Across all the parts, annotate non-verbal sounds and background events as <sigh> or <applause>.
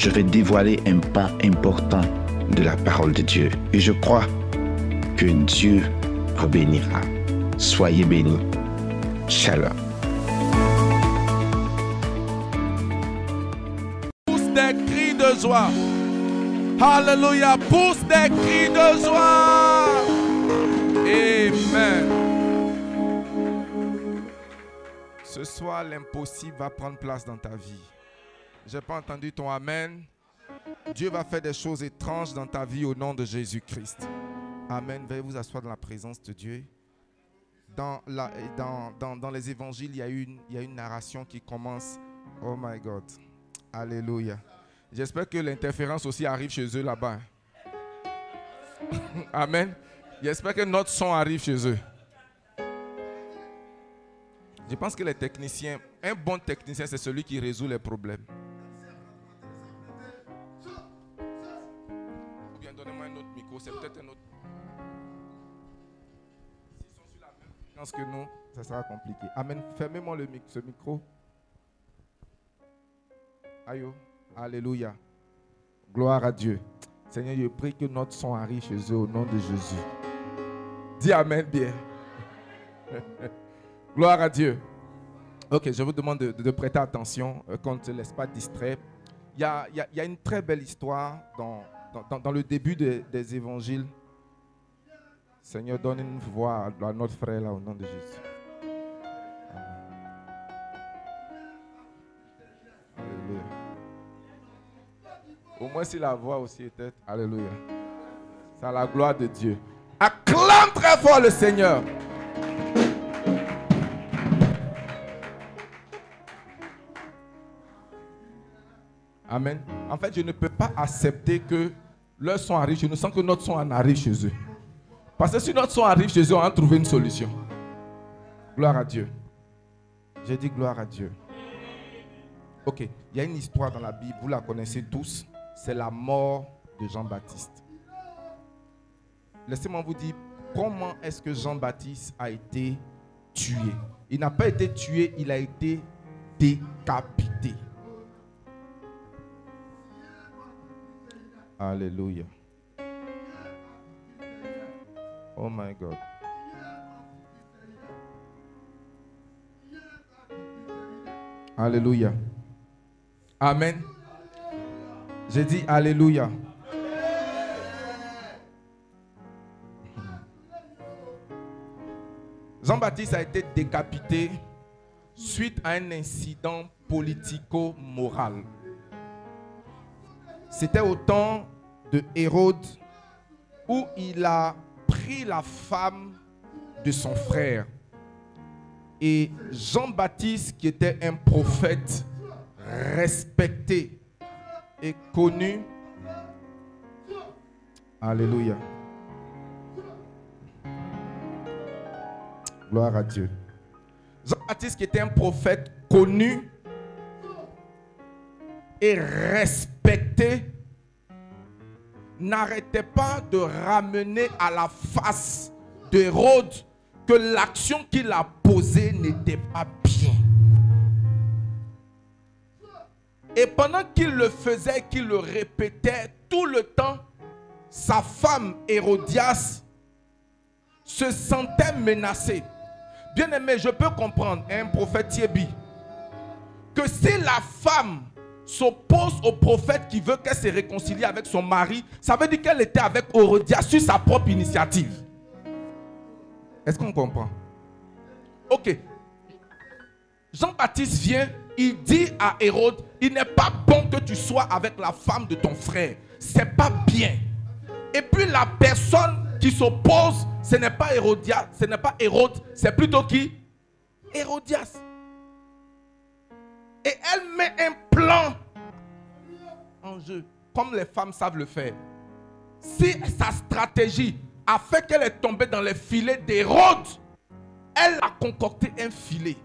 je vais dévoiler un pan important de la parole de Dieu. Et je crois que Dieu vous bénira. Soyez bénis. Shalom. Pousse des cris de joie. Alléluia. Pousse des cris de joie. Amen. Ce soir, l'impossible va prendre place dans ta vie. J'ai pas entendu ton Amen. Dieu va faire des choses étranges dans ta vie au nom de Jésus-Christ. Amen. Veuillez vous asseoir dans la présence de Dieu. Dans, les évangiles, il y, a une, il y a une narration qui commence. Oh my God. Alléluia. J'espère que l'interférence aussi arrive chez eux là-bas. <laughs> Amen. J'espère que notre son arrive chez eux. Je pense que les techniciens, un bon technicien, c'est celui qui résout les problèmes. C'est peut-être un autre. S'ils sont sur la même fréquence que nous, ça sera compliqué. Amen. Fermez-moi le ce micro. Aïe. Alléluia. Gloire à Dieu. Seigneur, je prie que notre son arrive chez eux au nom de Jésus. Dis Amen bien. <laughs> Gloire à Dieu. Ok, je vous demande de, prêter attention, euh, qu'on ne se laisse pas distraire. Il y a une très belle histoire dans, dans- le début de- des évangiles. Seigneur, donne une voix à, à notre frère là au nom de Jésus. Alléluia. Au moins si la voix aussi était. Alléluia. C'est à la gloire de Dieu. Acclame très fort le Seigneur. Amen. En fait, je ne peux pas accepter que leur son arrive chez nous sans que notre son en arrive chez eux. Parce que si notre son arrive chez eux, on va trouver une solution. Gloire à Dieu. J'ai dit gloire à Dieu. Ok, il y a une histoire dans la Bible, vous la connaissez tous. C'est la mort de Jean-Baptiste. Laissez-moi vous dire comment est-ce que Jean-Baptiste a été tué? Il n'a pas été tué, il a été décapité. Alléluia. Oh my God. Alléluia. Amen. J'ai dit Alléluia. Jean-Baptiste a été décapité suite à un incident politico-moral. C'était au temps de Hérode où il a pris la femme de son frère. Et Jean-Baptiste, qui était un prophète respecté et connu, Alléluia. Gloire à Dieu. Jean-Baptiste, qui était un prophète connu et respecté, n'arrêtait pas de ramener à la face d'Hérode que l'action qu'il a posée n'était pas bien. Et pendant qu'il le faisait, qu'il le répétait tout le temps, sa femme Hérodias se sentait menacée. Bien aimé, je peux comprendre, un prophète Thierry, que si la femme s'oppose au prophète qui veut qu'elle se réconcilie avec son mari, ça veut dire qu'elle était avec Hérodias sur sa propre initiative. Est-ce qu'on comprend? Ok. Jean-Baptiste vient, il dit à Hérode, il n'est pas bon que tu sois avec la femme de ton frère. C'est pas bien. Et puis la personne qui s'oppose, ce n'est pas Hérodias, ce n'est pas Hérode, c'est plutôt qui? Hérodias. Et elle met un plan en jeu. comme les femmes savent le faire, si sa stratégie a fait qu'elle est tombée dans les filets d'Hérode, elle a concocté un filet.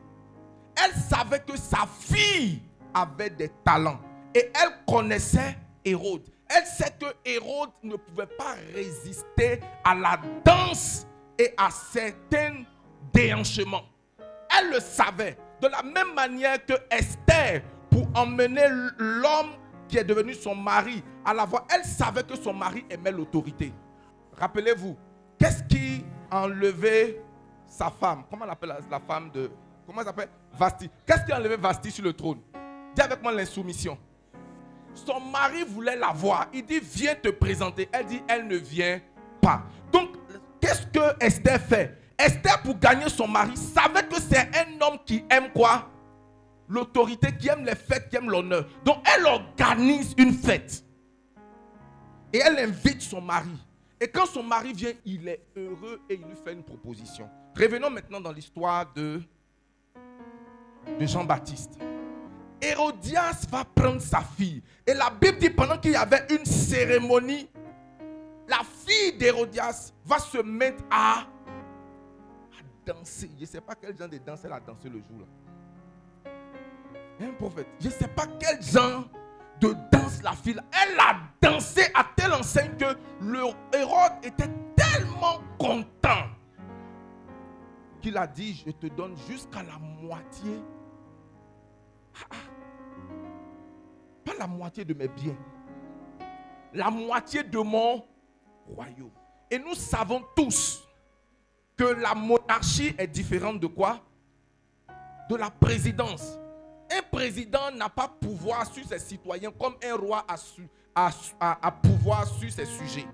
Elle savait que sa fille avait des talents et elle connaissait Hérode. Elle sait que Hérode ne pouvait pas résister à la danse et à certains déhanchements. Elle le savait. De la même manière que Esther, pour emmener l'homme qui est devenu son mari à la voix, elle savait que son mari aimait l'autorité. Rappelez-vous, qu'est-ce qui a enlevé sa femme? Comment on appelle la, femme de... Comment elle s'appelle? Vasti. Qu'est-ce qui a enlevé Vasti sur le trône? Dis avec moi l'insoumission. Son mari voulait la voir. Il dit, viens te présenter. Elle dit, elle ne vient pas. Donc, qu'est-ce que Esther fait? Esther, pour gagner son mari, savait que c'est un homme qui aime quoi? L'autorité, qui aime les fêtes, qui aime l'honneur. Donc, elle organise une fête. Et elle invite son mari. Et quand son mari vient, il est heureux et il lui fait une proposition. Revenons maintenant dans l'histoire de, Jean-Baptiste. Hérodias va prendre sa fille. Et la Bible dit pendant qu'il y avait une cérémonie, la fille d'Hérodias va se mettre à danser. Je ne sais pas quel genre de danse elle a dansé le jour là. Un prophète. Je ne sais pas quel genre de danse la fille. Elle a dansé à telle enseigne que le Hérode était tellement content qu'il a dit, je te donne jusqu'à la moitié. Ah, ah. Pas la moitié de mes biens. La moitié de mon royaume. Et nous savons tous que la monarchie est différente de quoi? De la présidence. Un président n'a pas pouvoir sur ses citoyens comme un roi a, pouvoir sur ses sujets.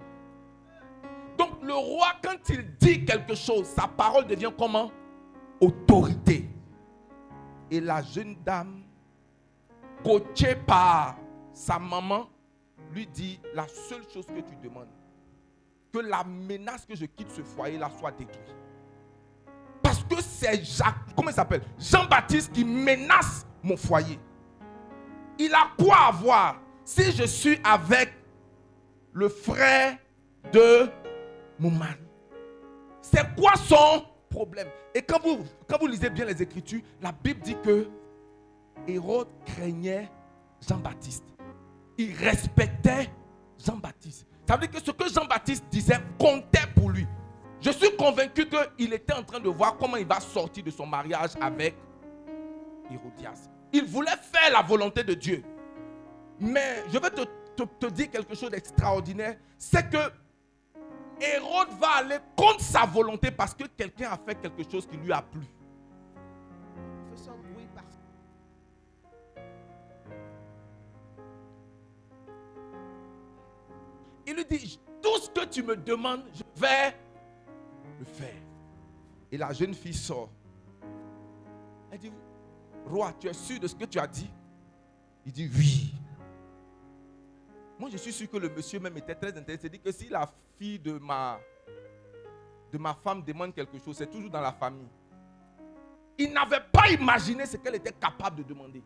Donc le roi, quand il dit quelque chose, sa parole devient comment? Autorité. Et la jeune dame, coachée par sa maman, lui dit, la seule chose que tu demandes, que la menace que je quitte ce foyer-là soit détruite. Parce que c'est Jacques, comment il s'appelle? Jean-Baptiste qui menace mon foyer. Il a quoi à voir si je suis avec le frère de mon mari? C'est quoi son problème? Et quand vous, quand vous lisez bien les Écritures, la Bible dit que Hérode craignait Jean-Baptiste. Il respectait Jean-Baptiste. Ça veut dire que ce que Jean-Baptiste disait comptait pour lui. Je suis convaincu qu'il était en train de voir comment il va sortir de son mariage avec Hérodias. Il voulait faire la volonté de Dieu. Mais je vais te, dire quelque chose d'extraordinaire. C'est que Hérode va aller contre sa volonté parce que quelqu'un a fait quelque chose qui lui a plu. Il lui dit, tout ce que tu me demandes, je vais le faire. Et la jeune fille sort. Elle dit, roi, tu es sûr de ce que tu as dit? Il dit, oui. Moi, je suis sûr que le monsieur même était très intéressé. Il dit que si la fille de ma, de ma femme demande quelque chose, c'est toujours dans la famille. Il n'avait pas imaginé ce qu'elle était capable de demander.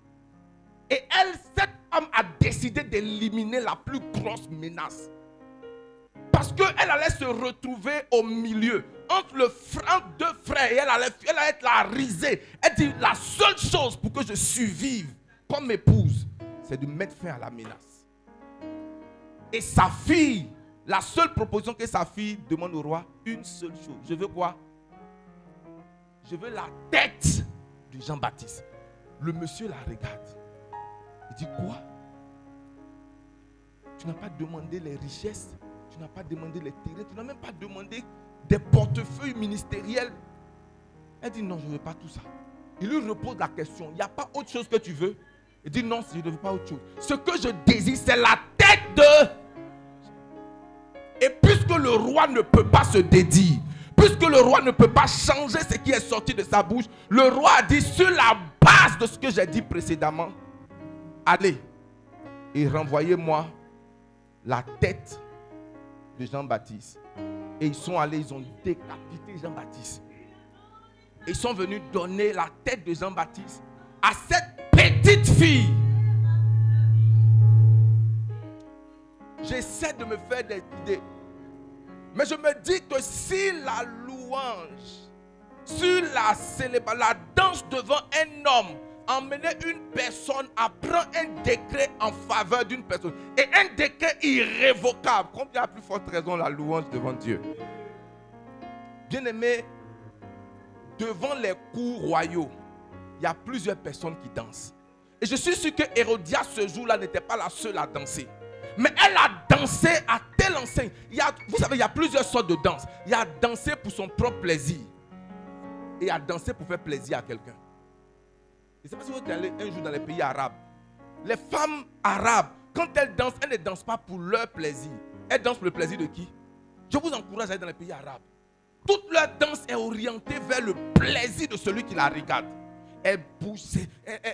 Et elle, cette femme a décidé d'éliminer la plus grosse menace. Parce qu'elle allait se retrouver au milieu, entre, le, deux frères, et elle allait, elle allait être la risée. Elle dit, la seule chose pour que je survive comme épouse, c'est de mettre fin à la menace. Et sa fille, la seule proposition que sa fille demande au roi, une seule chose. Je veux quoi? Je veux la tête de Jean-Baptiste. Le monsieur la regarde. Il dit quoi? Tu n'as pas demandé les richesses tu n'as pas demandé les terrains, tu n'as même pas demandé des portefeuilles ministériels. Elle dit non, je ne veux pas tout ça. Il lui repose la question, il n'y a pas autre chose que tu veux? Il dit non, je ne veux pas autre chose. Ce que je désire, c'est la tête de... Et puisque le roi ne peut pas se dédier, puisque le roi ne peut pas changer ce qui est sorti de sa bouche, le roi a dit sur la base de ce que j'ai dit précédemment, allez et renvoyez-moi la tête de Jean-Baptiste. Et ils sont allés, ils ont décapité Jean-Baptiste. Ils sont venus donner la tête de Jean-Baptiste à cette petite fille. j'essaie de me faire des idées. Mais je me dis que si la louange, sur la célébration, la danse devant un homme, emmener une personne à prendre un décret en faveur d'une personne, et un décret irrévocable, combien a plus forte raison la louange devant Dieu? Bien aimé, devant les cours royaux, il y a plusieurs personnes qui dansent. Et je suis sûr que Hérodias ce jour-là n'était pas la seule à danser. Mais elle a dansé à telle enseigne. Il y a, vous savez, il y a plusieurs sortes de danse. Il y a dansé pour son propre plaisir. Et il a dansé pour faire plaisir à quelqu'un. Je ne sais pas si vous êtes allé un jour dans les pays arabes. Les femmes arabes, quand elles dansent, elles ne dansent pas pour leur plaisir. Elles dansent pour le plaisir de qui? Je vous encourage à aller dans les pays arabes. Toute leur danse est orientée vers le plaisir de celui qui la regarde elles bougent,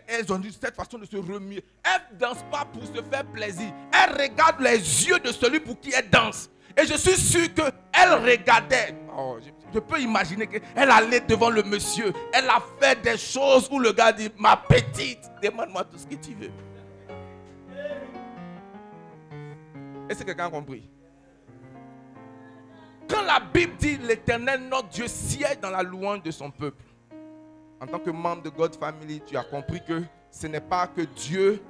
elles, ont cette façon de se remuer. Elles ne dansent pas pour se faire plaisir. Elles regardent les yeux de celui pour qui elles dansent. Et je suis sûr qu'elle regardait. Oh, je, peux imaginer qu'elle allait devant le monsieur. Elle a fait des choses où le gars dit Ma petite, demande-moi tout ce que tu veux. Est-ce que quelqu'un a compris? Quand la Bible dit L'éternel, notre Dieu, siège dans la louange de son peuple en tant que membre de God Family, tu as compris que ce n'est pas que Dieu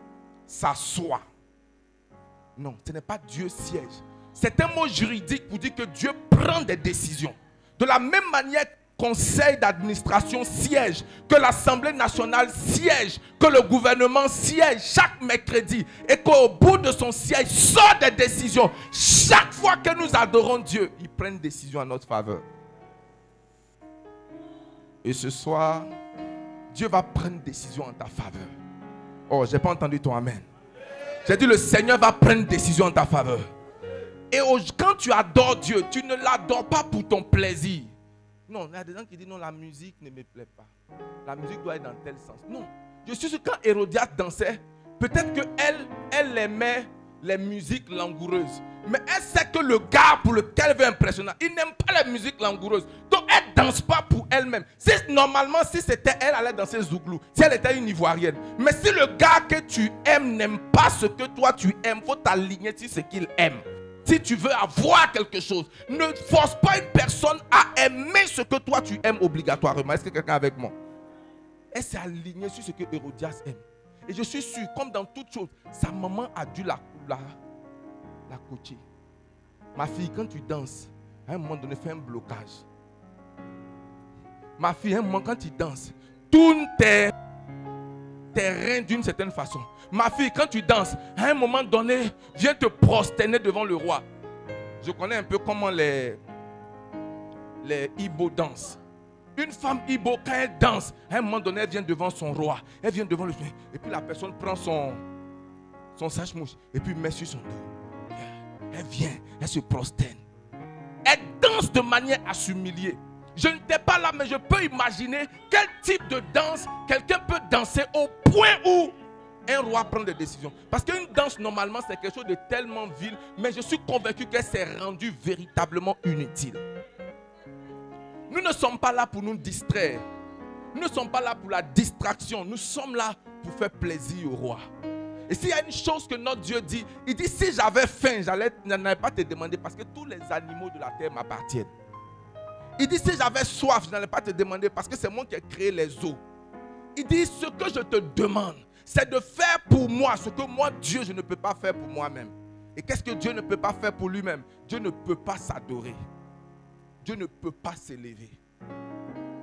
s'assoit. Non, ce n'est pas Dieu siège. C'est un mot juridique pour dire que Dieu prend des décisions. De la même manière conseil d'administration siège, que l'Assemblée nationale siège, que le gouvernement siège chaque mercredi et qu'au bout de son siège sort des décisions. Chaque fois que nous adorons Dieu, il prend une décision en notre faveur. Et ce soir, Dieu va prendre une décision en ta faveur. Oh, je n'ai pas entendu ton Amen. J'ai dit, le Seigneur va prendre une décision en ta faveur. Et quand tu adores Dieu, tu ne l'adores pas pour ton plaisir. Non, il y a des gens qui disent, non, la musique ne me plaît pas. La musique doit être dans tel sens. Non. Je suis sûr que quand Hérodias dansait, peut-être qu'elle, elle aimait les musiques langoureuses. Mais elle sait que le gars pour lequel elle veut impressionner, il n'aime pas la musique langoureuse. Donc elle ne danse pas pour elle-même. Normalement, si c'était elle, elle allait danser Zouglou. Si elle était une Ivoirienne. Mais si le gars que tu aimes n'aime pas ce que toi tu aimes, faut t'aligner sur ce qu'il aime. Si tu veux avoir quelque chose, ne force pas une personne à aimer ce que toi tu aimes obligatoirement. Est-ce que quelqu'un avec moi? Elle s'est alignée sur ce que Hérodias aime. Et je suis sûr, comme dans toute chose, sa maman a dû la, la, coacher. Ma fille, quand tu danses, à un moment donné, fais un blocage. Ma fille, à un moment, quand tu danses, tourne tes, tes reins d'une certaine façon. Ma fille, quand tu danses, à un moment donné, viens te prosterner devant le roi. Je connais un peu comment les, les Ibo dansent. Une femme Ibo, quand elle danse, à un moment donné, elle vient devant son roi. Elle vient devant le Et puis la personne prend son, son sache-mouche et puis met sur son dos. Elle vient, elle se prosterne. Elle danse de manière à s'humilier. Je n'étais pas là, mais je peux imaginer quel type de danse quelqu'un peut danser au point où un roi prend des décisions. Parce qu'une danse, normalement, c'est quelque chose de tellement vil, mais je suis convaincu qu'elle s'est rendue véritablement inutile. Nous ne sommes pas là pour nous distraire. Nous ne sommes pas là pour la distraction. Nous sommes là pour faire plaisir au roi. Et s'il y a une chose que notre Dieu dit, il dit si j'avais faim, j'allais n'allais pas te demander parce que tous les animaux de la terre m'appartiennent. Il dit si j'avais soif, je n'allais pas te demander parce que c'est moi qui ai créé les eaux. Il dit ce que je te demande, c'est de faire pour moi ce que moi, Dieu, je ne peux pas faire pour moi-même. Et qu'est-ce que Dieu ne peut pas faire pour lui-même? Dieu ne peut pas s'adorer. Dieu ne peut pas s'élever.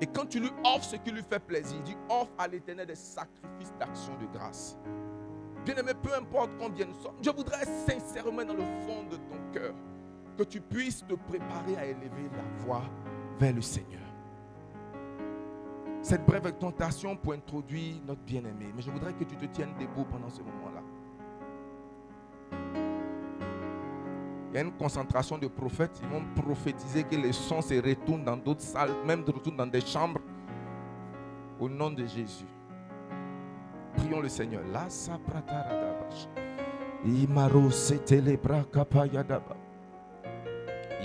Et quand tu lui offres ce qui lui fait plaisir, il dit offre à l'éternel des sacrifices d'action de grâce. Bien-aimé, peu importe combien nous sommes, je voudrais sincèrement dans le fond de ton cœur que tu puisses te préparer à élever la voix vers le Seigneur. Cette brève tentation pour introduire notre bien-aimé. Mais je voudrais que tu te tiennes debout pendant ce moment-là. Il y a une concentration de prophètes. Ils vont prophétiser que les sons se retournent dans d'autres salles, même de retour dans des chambres. Au nom de Jésus. Prions le Seigneur. Imaro kapayadaba.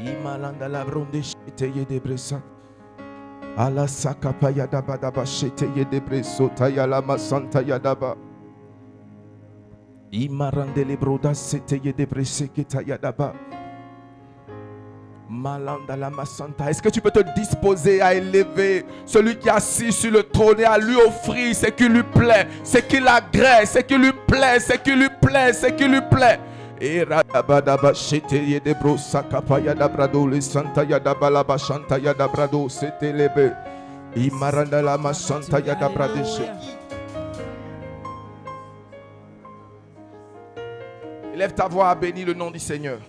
Imalanda la bronde cheteye de bresa. Ala sakapayadaba daba cheteye de breso tayala masanta yadaba. Imarandele broda seteye de breseketa yadaba. Malanda la masanta. Est-ce que tu peux te disposer à élever celui qui est assis sur le trône et à lui offrir ce qui lui plaît, ce qui l'agresse, ce qui lui plaît, ce qui lui plaît, ce qui lui plaît? Et radabadaba seteye de brosakapa yadabrado le santa yadabalaba shanta yadabrado setelebe. Imaranda la masanta yadabradeshe. Élève ta voix, bénis le nom du Seigneur.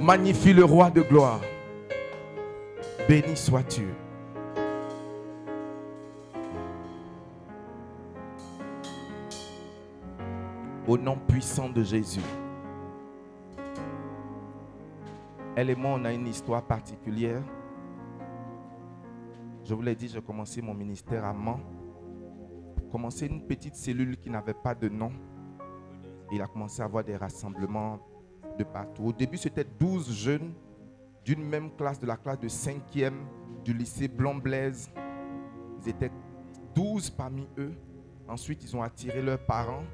Magnifie le roi de gloire. Béni sois-tu. Au nom puissant de Jésus. Elle et moi, on a une histoire particulière. Je vous l'ai dit, j'ai commencé mon ministère à Mans. Commencé une petite cellule qui n'avait pas de nom. Il a commencé à avoir des rassemblements de partout. Au début, c'était 12 jeunes d'une même classe, de la classe de 5e du lycée Blanc-Blaise. Ils étaient 12 parmi eux. Ensuite, ils ont attiré leurs parents.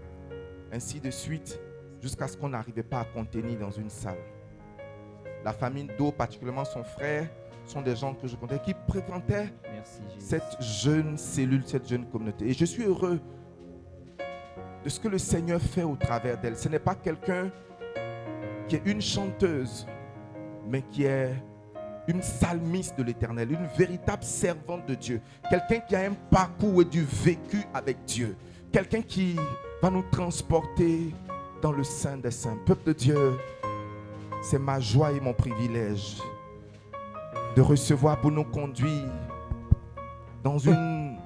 Ainsi de suite, jusqu'à ce qu'on n'arrivait pas à contenir dans une salle. La famille d'eau, particulièrement son frère, sont des gens que je connais qui fréquentaient cette jeune cellule, cette jeune communauté. Et je suis heureux de ce que le Seigneur fait au travers d'elle. Ce n'est pas quelqu'un qui est une chanteuse, mais qui est une psalmiste de l'éternel, une véritable servante de Dieu. Quelqu'un qui a un parcours et du vécu avec Dieu. Quelqu'un qui va nous transporter dans le sein des saints. Peuple de Dieu, c'est ma joie et mon privilège de recevoir pour nous conduire dans une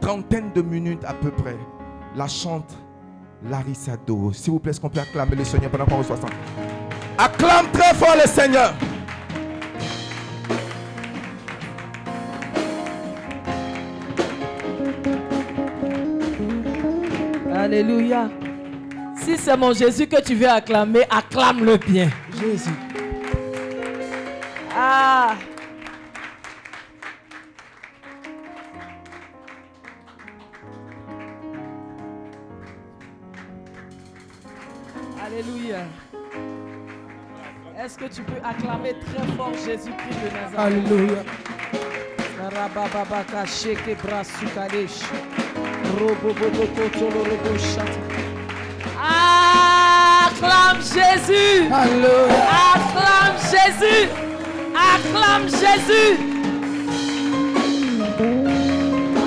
trentaine de minutes à peu près la chante Larissa Do. S'il vous plaît, est-ce qu'on peut acclamer le Seigneur pendant qu'on reçoit ça? Acclame très fort le Seigneur. Alléluia. Si c'est mon Jésus que tu veux acclamer, acclame-le bien. Jésus. Ah. Alléluia. Est-ce que tu peux acclamer très fort Jésus-Christ de Nazareth? Alléluia. Rabababaka sheke brasukadesh. Acclame Jésus. Acclame Jésus. Acclame Jésus.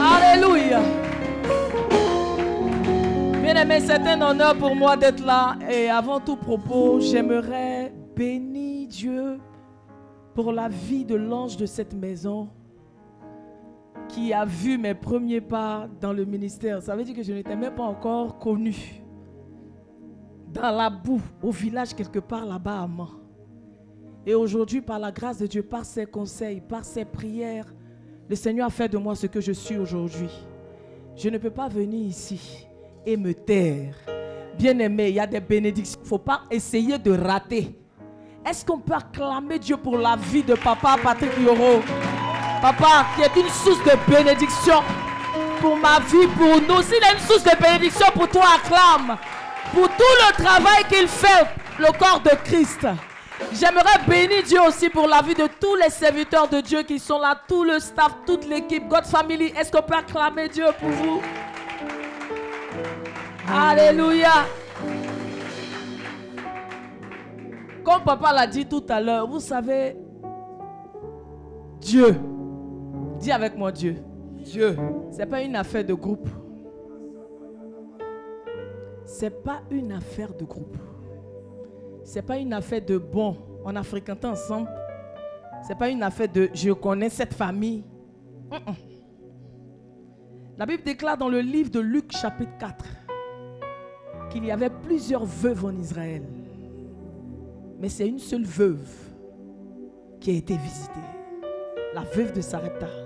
Alléluia. Bien-aimé, c'est un honneur pour moi d'être là. Et avant tout propos, j'aimerais bénir Dieu pour la vie de l'ange de cette maison qui a vu mes premiers pas dans le ministère. Ça veut dire que je n'étais même pas encore connu. Dans la boue, au village quelque part là-bas à Mans. Et aujourd'hui, par la grâce de Dieu, par ses conseils, par ses prières, le Seigneur a fait de moi ce que je suis aujourd'hui. Je ne peux pas venir ici et me taire. Bien aimé, il y a des bénédictions. Il ne faut pas essayer de rater. Est-ce qu'on peut acclamer Dieu pour la vie de papa Patrick Yoro Papa, qui est une source de bénédiction pour ma vie, pour nous. S'il est une source de bénédiction pour toi, acclame. Pour tout le travail qu'il fait, le corps de Christ. J'aimerais bénir Dieu aussi pour la vie de tous les serviteurs de Dieu qui sont là, tout le staff, toute l'équipe, God Family. Est-ce qu'on peut acclamer Dieu pour vous? Alléluia. Comme papa l'a dit tout à l'heure, vous savez, Dieu, dis avec moi Dieu, Dieu. c'est pas une affaire de groupe. C'est pas une affaire de groupe. C'est pas une affaire de bon, on a fréquenté ensemble. C'est pas une affaire de je connais cette famille. La Bible déclare dans le livre de Luc chapitre 4 qu'il y avait plusieurs veuves en Israël. Mais c'est une seule veuve qui a été visitée. La veuve de Sarepta.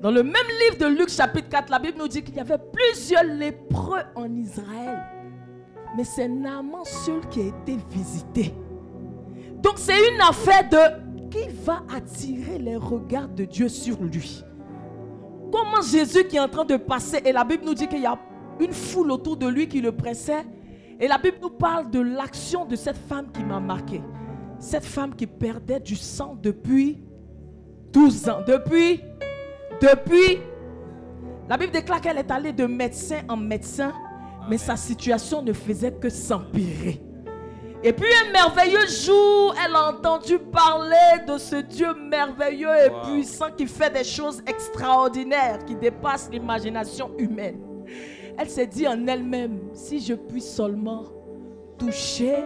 Dans le même livre de Luc chapitre 4, la Bible nous dit qu'il y avait plusieurs lépreux en Israël. Mais c'est Naaman seul qui a été visité. Donc c'est une affaire de qui va attirer les regards de Dieu sur lui. Comment Jésus qui est en train de passer, et la Bible nous dit qu'il y a une foule autour de lui qui le pressait, et la Bible nous parle de l'action de cette femme qui m'a marqué. Cette femme qui perdait du sang depuis 12 ans. Depuis, depuis, la Bible déclare qu'elle est allée de médecin en médecin, mais sa situation ne faisait que s'empirer. Et puis un merveilleux jour, elle a entendu parler de ce Dieu merveilleux et puissant qui fait des choses extraordinaires, qui dépassent l'imagination humaine. Elle s'est dit en elle-même, si je puis seulement toucher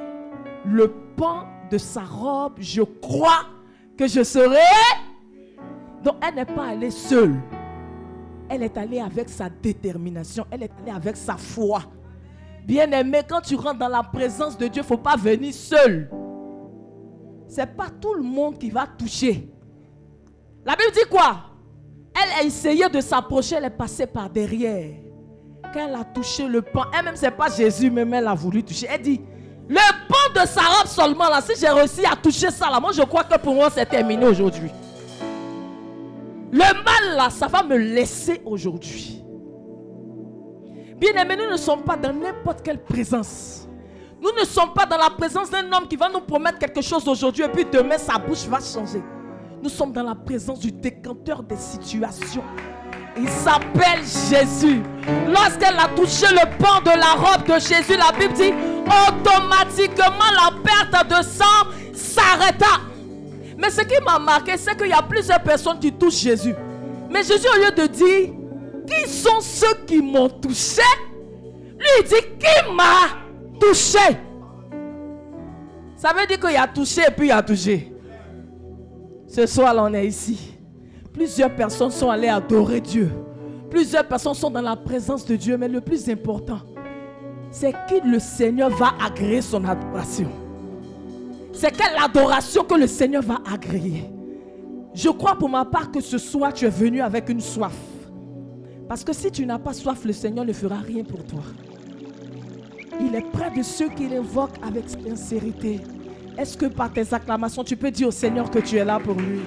le pan de sa robe, je crois que je serai. Donc elle n'est pas allée seule. Elle est allée avec sa détermination. Elle est allée avec sa foi. Bien aimé, quand tu rentres dans la présence de Dieu, il ne faut pas venir seul. Ce n'est pas tout le monde qui va toucher. La Bible dit quoi? Elle a essayé de s'approcher, elle est passée par derrière. Quand elle a touché le pan, elle-même, ce n'est pas Jésus, mais elle a voulu toucher. Elle dit, le pan de sa robe seulement, là, si j'ai réussi à toucher ça, moi je crois que pour moi c'est terminé aujourd'hui. Le mal là, ça va me laisser aujourd'hui. Bien aimé, nous ne sommes pas dans n'importe quelle présence. Nous ne sommes pas dans la présence d'un homme qui va nous promettre quelque chose aujourd'hui et puis demain sa bouche va changer. Nous sommes dans la présence du décanteur des situations. Il s'appelle Jésus. Lorsqu'elle a touché le pan de la robe de Jésus, la Bible dit automatiquement la perte de sang s'arrêta. Mais ce qui m'a marqué, c'est qu'il y a plusieurs personnes qui touchent Jésus. Mais Jésus, au lieu de dire qui sont ceux qui m'ont touché, lui dit qui m'a touché. Ça veut dire qu'il a touché et puis il a touché. Ce soir, là, on est ici. Plusieurs personnes sont allées adorer Dieu. Plusieurs personnes sont dans la présence de Dieu. Mais le plus important, c'est que le Seigneur va agréer son adoration. C'est quelle adoration que le Seigneur va agréer. Je crois pour ma part que ce soir, tu es venu avec une soif. Parce que si tu n'as pas soif, le Seigneur ne fera rien pour toi. Il est près de ceux qui l'invoquent avec sincérité. Est-ce que par tes acclamations, tu peux dire au Seigneur que tu es là pour lui?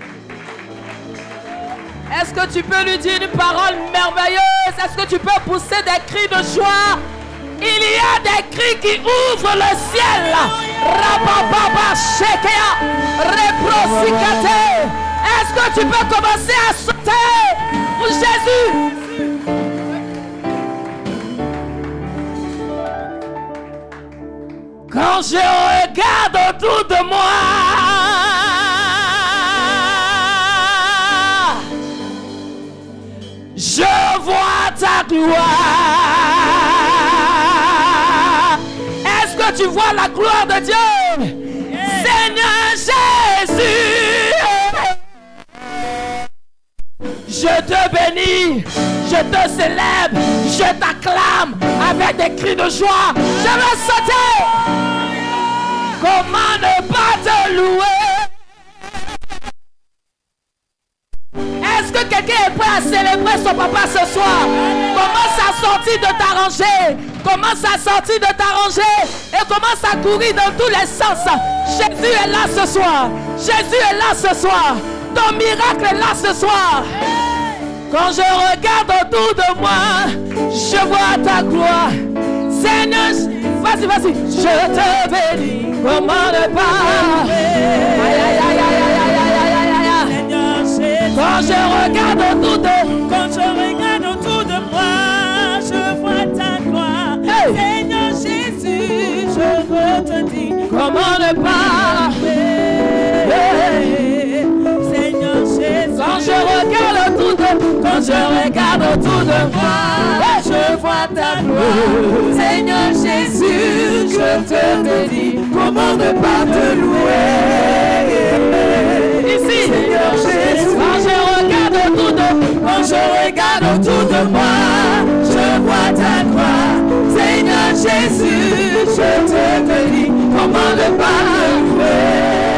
Est-ce que tu peux lui dire une parole merveilleuse? Est-ce que tu peux pousser des cris de joie? Il y a des cris qui ouvrent le ciel. Rabababa shekea, reprosikate. Est-ce que tu peux commencer à sauter? Pour Jésus? Quand je regarde autour de moi, je vois ta gloire. La gloire de Dieu? Seigneur Jésus, je te bénis, je te célèbre, je t'acclame avec des cris de joie. Je veux sauter. Comment ne pas te louer? Est-ce que quelqu'un est prêt à célébrer son papa ce soir? Commence à sortir de t'arranger? Commence à sortir de t'arranger? Et commence à courir dans tous les sens? Jésus est là ce soir. Jésus est là ce soir. Ton miracle est là ce soir. Quand je regarde autour de moi, je vois ta gloire. Seigneur, vas-y, vas-y, je te bénis. Comment ne pas? Aïe, aïe, aïe, Quand je regarde autour de quand je regarde autour de moi, je vois ta gloire. Hey! Seigneur Jésus, je veux te dire comment ne pas? Hey! Seigneur Jésus, Quand je regarde autour de quand je regarde autour de moi, je vois ta gloire. Seigneur Jésus, je te bénis. Comment ne pas te louer? Ici. Seigneur Jésus, Quand je regarde autour de Quand je regarde autour de moi, je vois ta gloire. Seigneur Jésus, je te bénis. Comment ne pas te louer?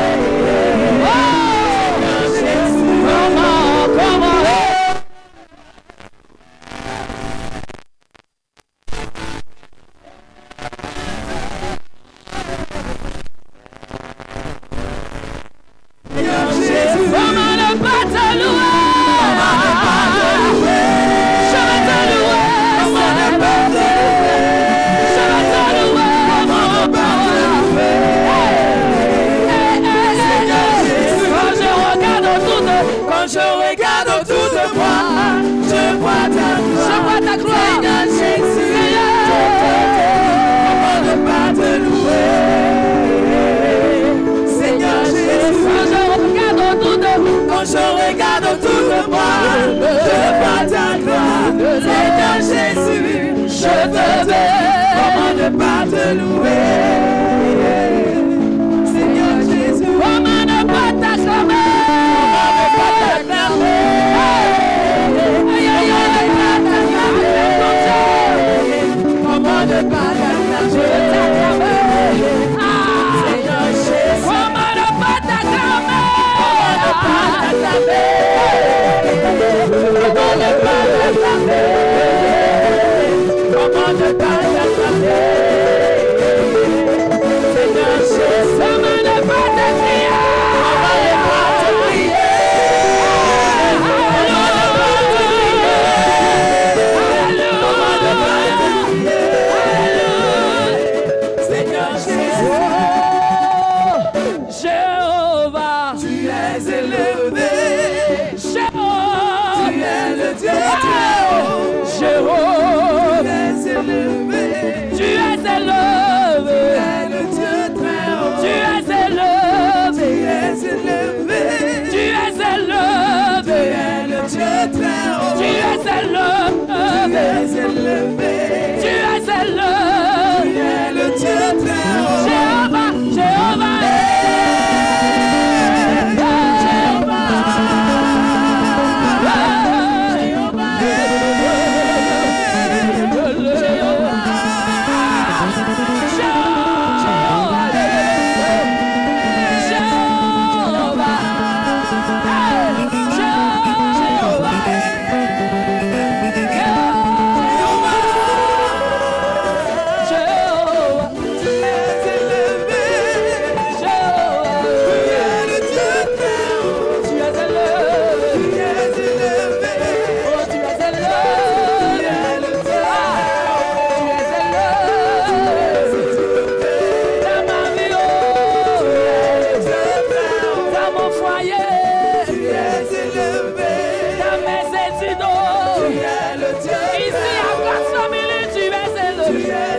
yeah.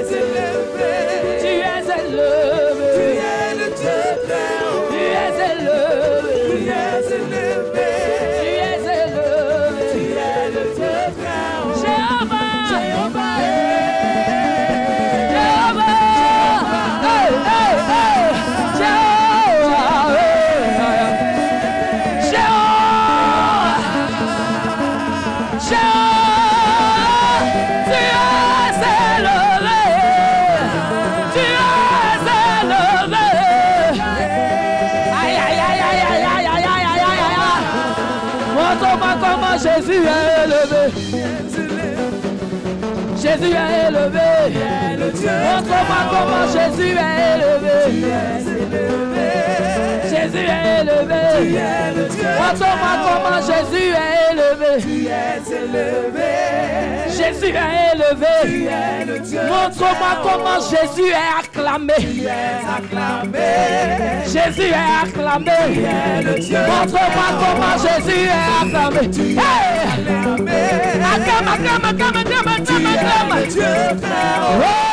Montre-moi comment Jésus est élevé. Jésus est élevé. Montre-moi comment Jésus est élevé. Jésus est élevé. Montre-moi comment Jésus est acclamé. Jésus est acclamé. Montre-moi comment Jésus est acclamé. Acclame, acclame, acclame, acclame, acclame, acclame.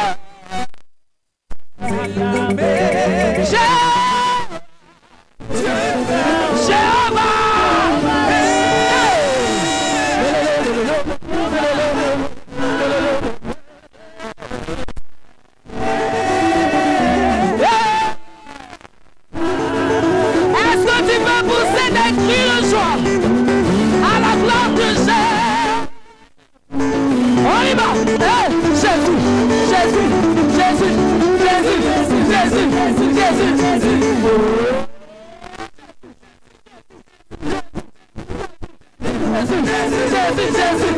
Jesse, Jesse, Jesse, Jesse,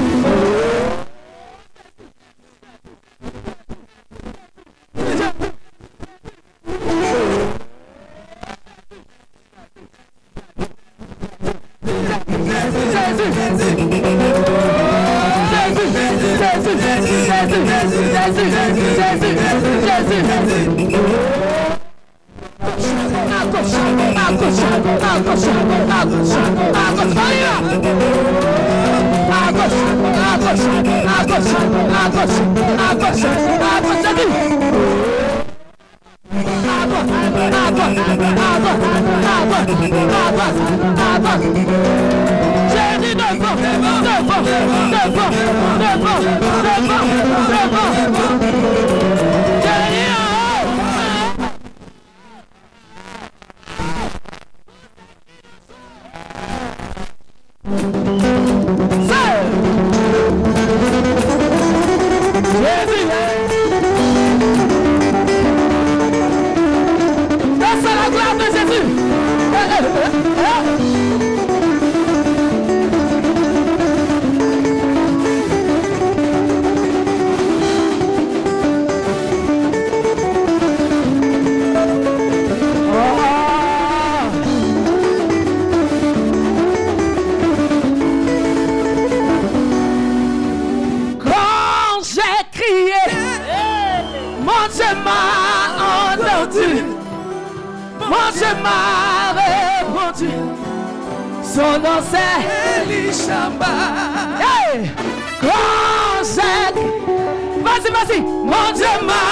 Mon Dieu m'a répondu Son nom c'est Elishamba. Hey! Grand Jacques. Vas-y, vas-y. Mon Dieu m'a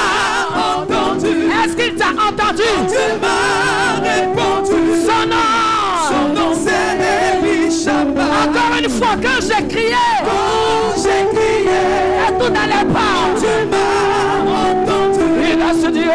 entendu. Est-ce qu'il t'a entendu? Mon Dieu m'a répondu. Son nom. Son nom c'est Elishamba. Encore une fois, quand j'ai crié. Quand j'ai crié. Et tout n'allait pas. Mon Dieu m'a entendu. Il a se dit,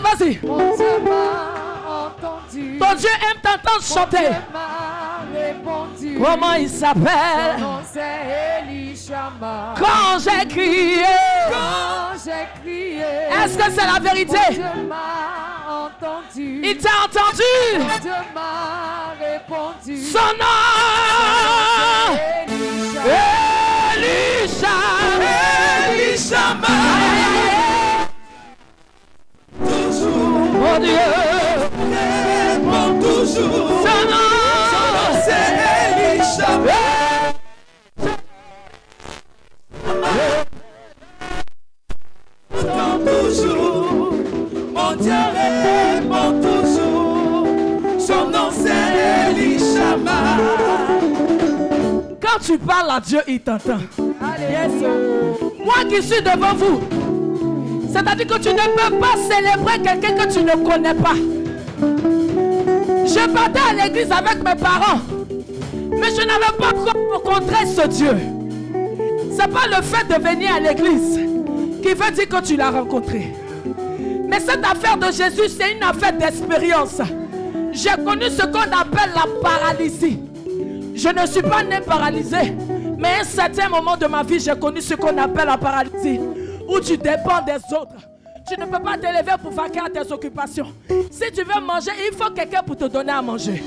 vas-y, vas-y. Ton Dieu aime t'entendre chanter. Comment il s'appelle? Quand j'ai crié. Quand j'ai crié. Est-ce que c'est la vérité? Entendu. Il t'a entendu? Mon Dieu m'a répondu. Son nom. Elisha. Elisha. Elisha. Connais pas. Je partais à l'église avec mes parents, mais je n'avais pas rencontré ce Dieu. C'est pas le fait de venir à l'église qui veut dire que tu l'as rencontré. Mais cette affaire de Jésus, c'est une affaire d'expérience. J'ai connu ce qu'on appelle la paralysie. Je ne suis pas né paralysé, mais à un certain moment de ma vie, j'ai connu ce qu'on appelle la paralysie, où tu dépends des autres. Tu ne peux pas te lever pour vaquer à tes occupations. Si tu veux manger, il faut quelqu'un pour te donner à manger.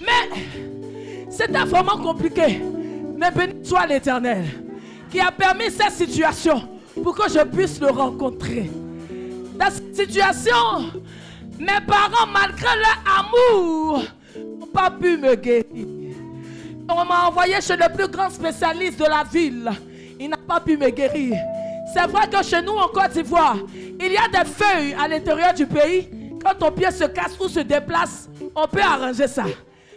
Mais c'était vraiment compliqué. Mais béni soit l'Éternel qui a permis cette situation pour que je puisse le rencontrer. Dans cette situation, mes parents, malgré leur amour, n'ont pas pu me guérir. On m'a envoyé chez le plus grand spécialiste de la ville. Il n'a pas pu me guérir. C'est vrai que chez nous en Côte d'Ivoire, il y a des feuilles à l'intérieur du pays. Quand ton pied se casse ou se déplace, on peut arranger ça.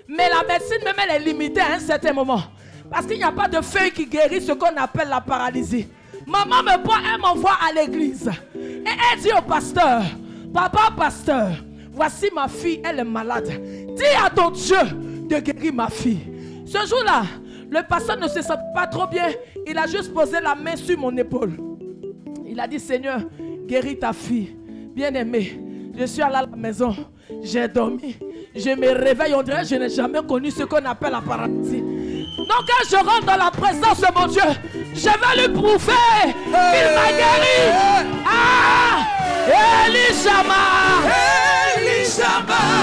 Mais la médecine même elle est limitée à un certain moment. Parce qu'il n'y a pas de feuilles qui guérissent ce qu'on appelle la paralysie. Maman me prend, elle m'envoie à l'église. Et elle dit au pasteur, papa pasteur, voici ma fille, elle est malade. Dis à ton Dieu de guérir ma fille. Ce jour-là, le pasteur ne se sent pas trop bien. Il a juste posé la main sur mon épaule. Il a dit, Seigneur, guéris ta fille. Bien-aimée, je suis allé à la maison, j'ai dormi, je me réveille, on dirait je n'ai jamais connu ce qu'on appelle la paralysie. Donc quand je rentre dans la présence de mon Dieu, Je vais lui prouver qu'il m'a guéri. Ah! Elishama! Elishama.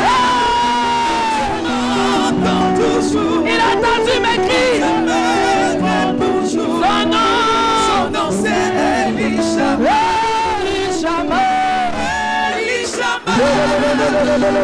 Aïe.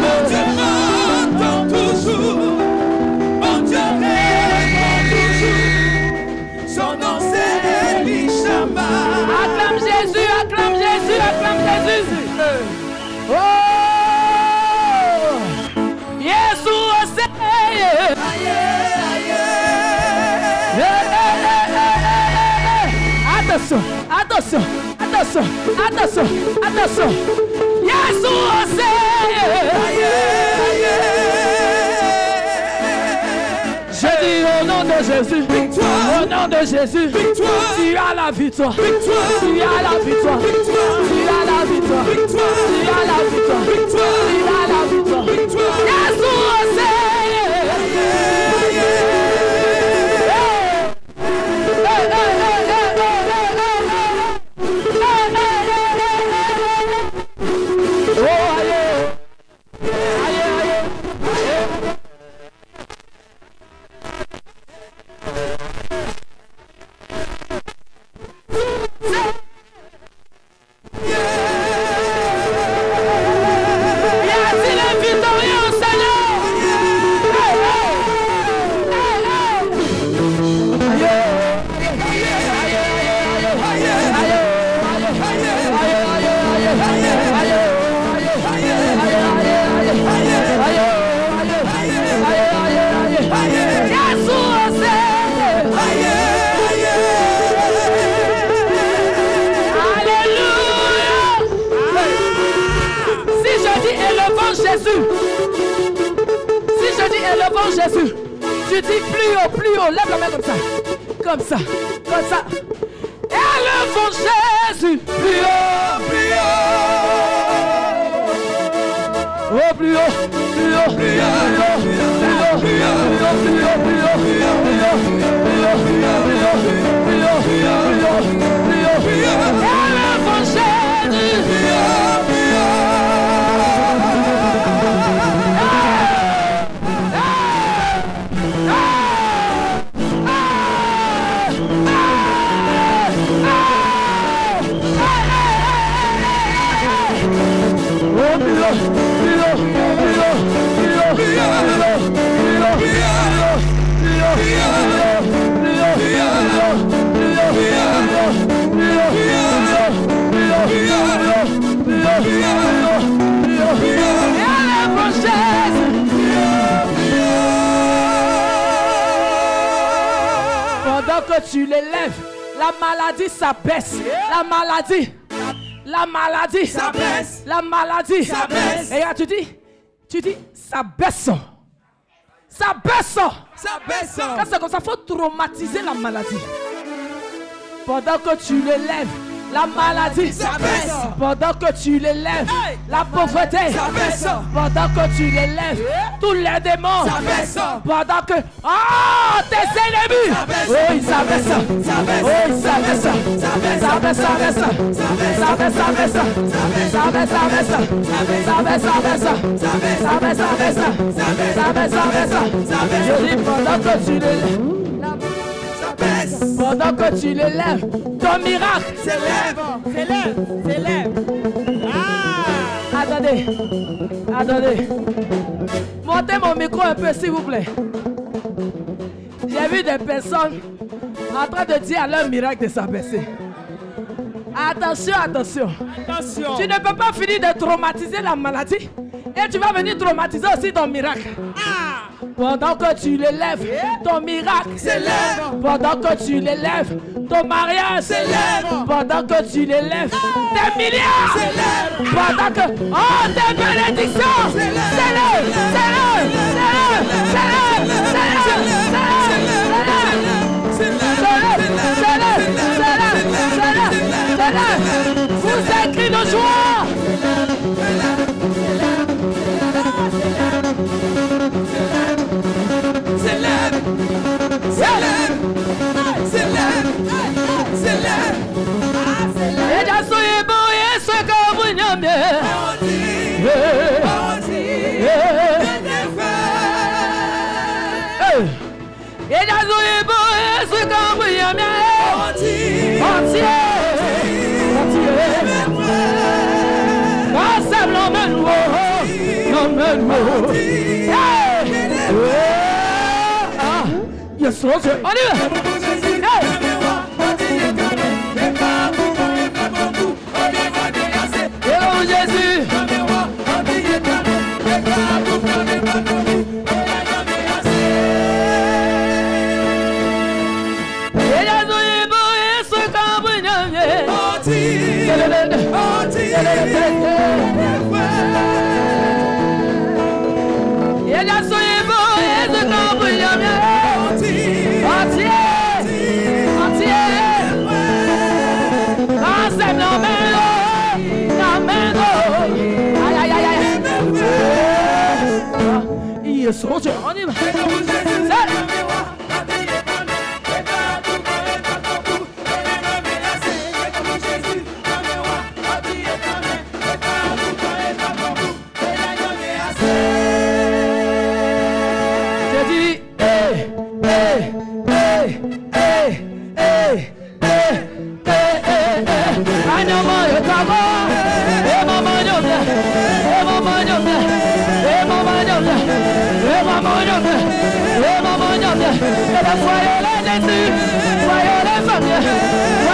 Attention, attention, attention, attention, attention. Jésus. Victoire. Au nom de Jésus. Victoire. Tu as la victoire. Victoire. Tu as la victoire. Victoire. Tu as la victoire. Victoire. Tu as la victoire. Victoire. Tu as la victoire. Victoire. Jésus Hey, hey, hey. Que tu l'élèves, la maladie s'abaisse. La maladie. La maladie. S'abaisse. La maladie. S'abaisse. Et là, tu dis, tu dis, ça baisse. Ça baisse. Ça baisse. Quand c'est comme ça, faut traumatiser la maladie. Pendant que tu l'élèves, la maladie S'abaisse. Pendant que tu l'élèves, la pauvreté S'abaisse. Pendant que tu l'élèves, tous les démons. Pendant que... Oh, tes ennemis. Oh, ils s'abaissent S'abaisse. Oh, ils s'abaissent S'abaisse. S'abaisse, s'abaisse S'abaisse. S'abaisse, s'abaisse S'abaisse, s'abaisse S'abaisse, s'abaisse S'abaisse, s'abaisse S'abaisse, s'abaisse Je dis pendant que tu l'élèves. Pendant que tu l'élèves, ton miracle. S'élève. S'élève, s'élève. Attendez, attendez. Montez mon micro un peu, s'il vous plaît. J'ai vu des personnes en train de dire à leur miracle de s'abaisser. Attention, attention. Attention. Tu ne peux pas finir de traumatiser la maladie et tu vas venir traumatiser aussi ton miracle. Pendant que tu l'élèves, ton miracle S'élève. Pendant que tu l'élèves, ton mariage S'élève. Pendant que tu l'élèves, tes milliards S'élève. Pendant que... Oh, tes bénédictions S'élève. S'élève, s'élève, s'élève, s'élève, s'élève, s'élève, Vous écrit de joie no. Eh, ah, yes, Lord. 也手脚。Soyez les Jésus, soyez les familles,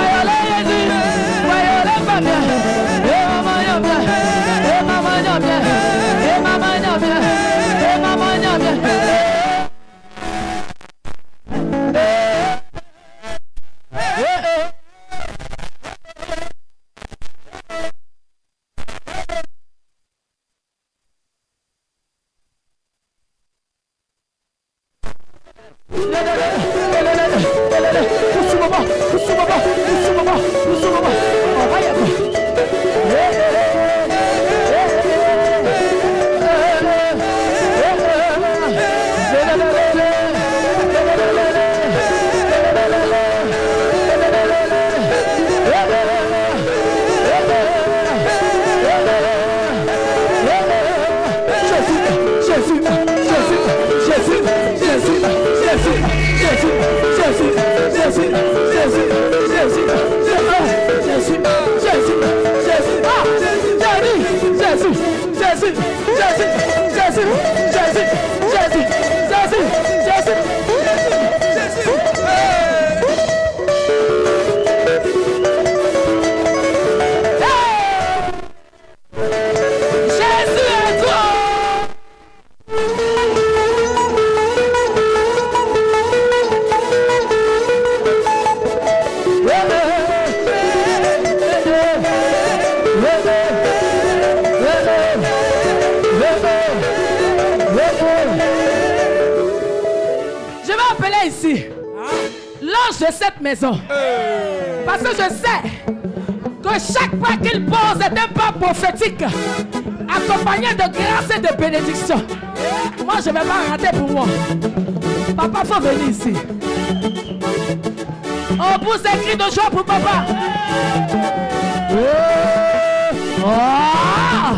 de cette maison. Parce que je sais que chaque pas qu'il pose est un pas prophétique, accompagné de grâce et de bénédiction. Moi, je vais pas rater pour moi. Papa, faut venir ici. On pousse des cris de joie pour papa. Oh! Ah!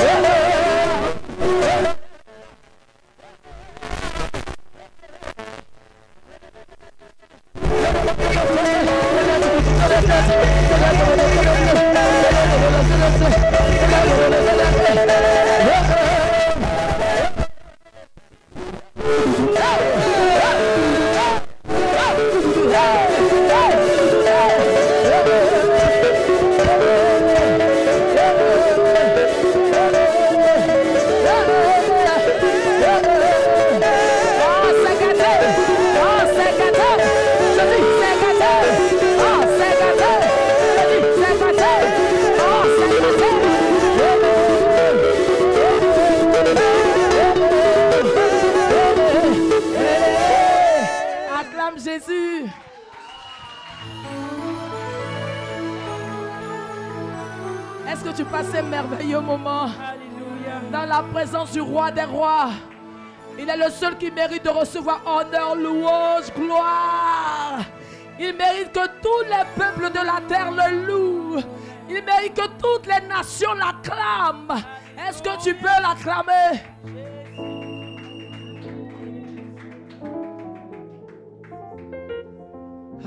Eh, Thank you. moment dans la présence du roi des rois. Il est le seul qui mérite de recevoir honneur, louange, gloire. Il mérite que tous les peuples de la terre le louent. Il mérite que toutes les nations l'acclament. Est-ce que tu peux l'acclamer?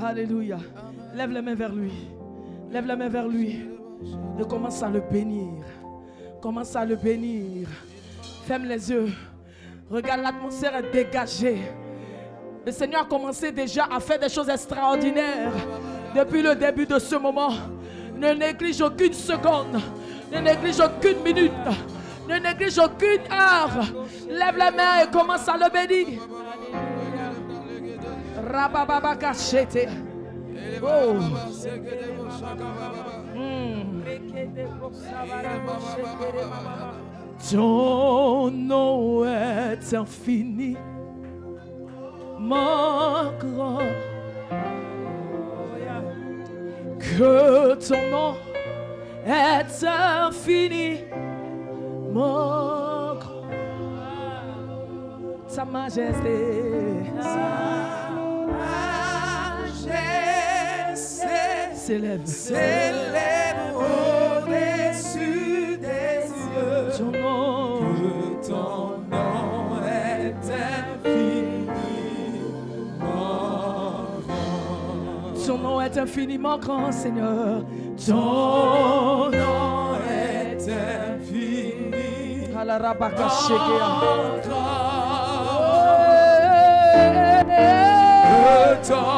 Alléluia. Lève les mains vers lui. Lève les mains vers lui. Et commence à le bénir. Commence à le bénir. Ferme les yeux. Regarde, l'atmosphère dégagée. Le Seigneur a commencé déjà à faire des choses extraordinaires depuis le début de ce moment. Ne néglige aucune seconde. Ne néglige aucune minute. Ne néglige aucune heure. Lève les mains et commence à le bénir. Oh. Ton nom est infini, mon grand. Que ton nom est infini, mon grand. Sa majesté. Sa majesté s'élève. S'élève ton nom. Est infiniment grand. Nom est infiniment grand, Seigneur. Ton nom est infiniment grand. Que ton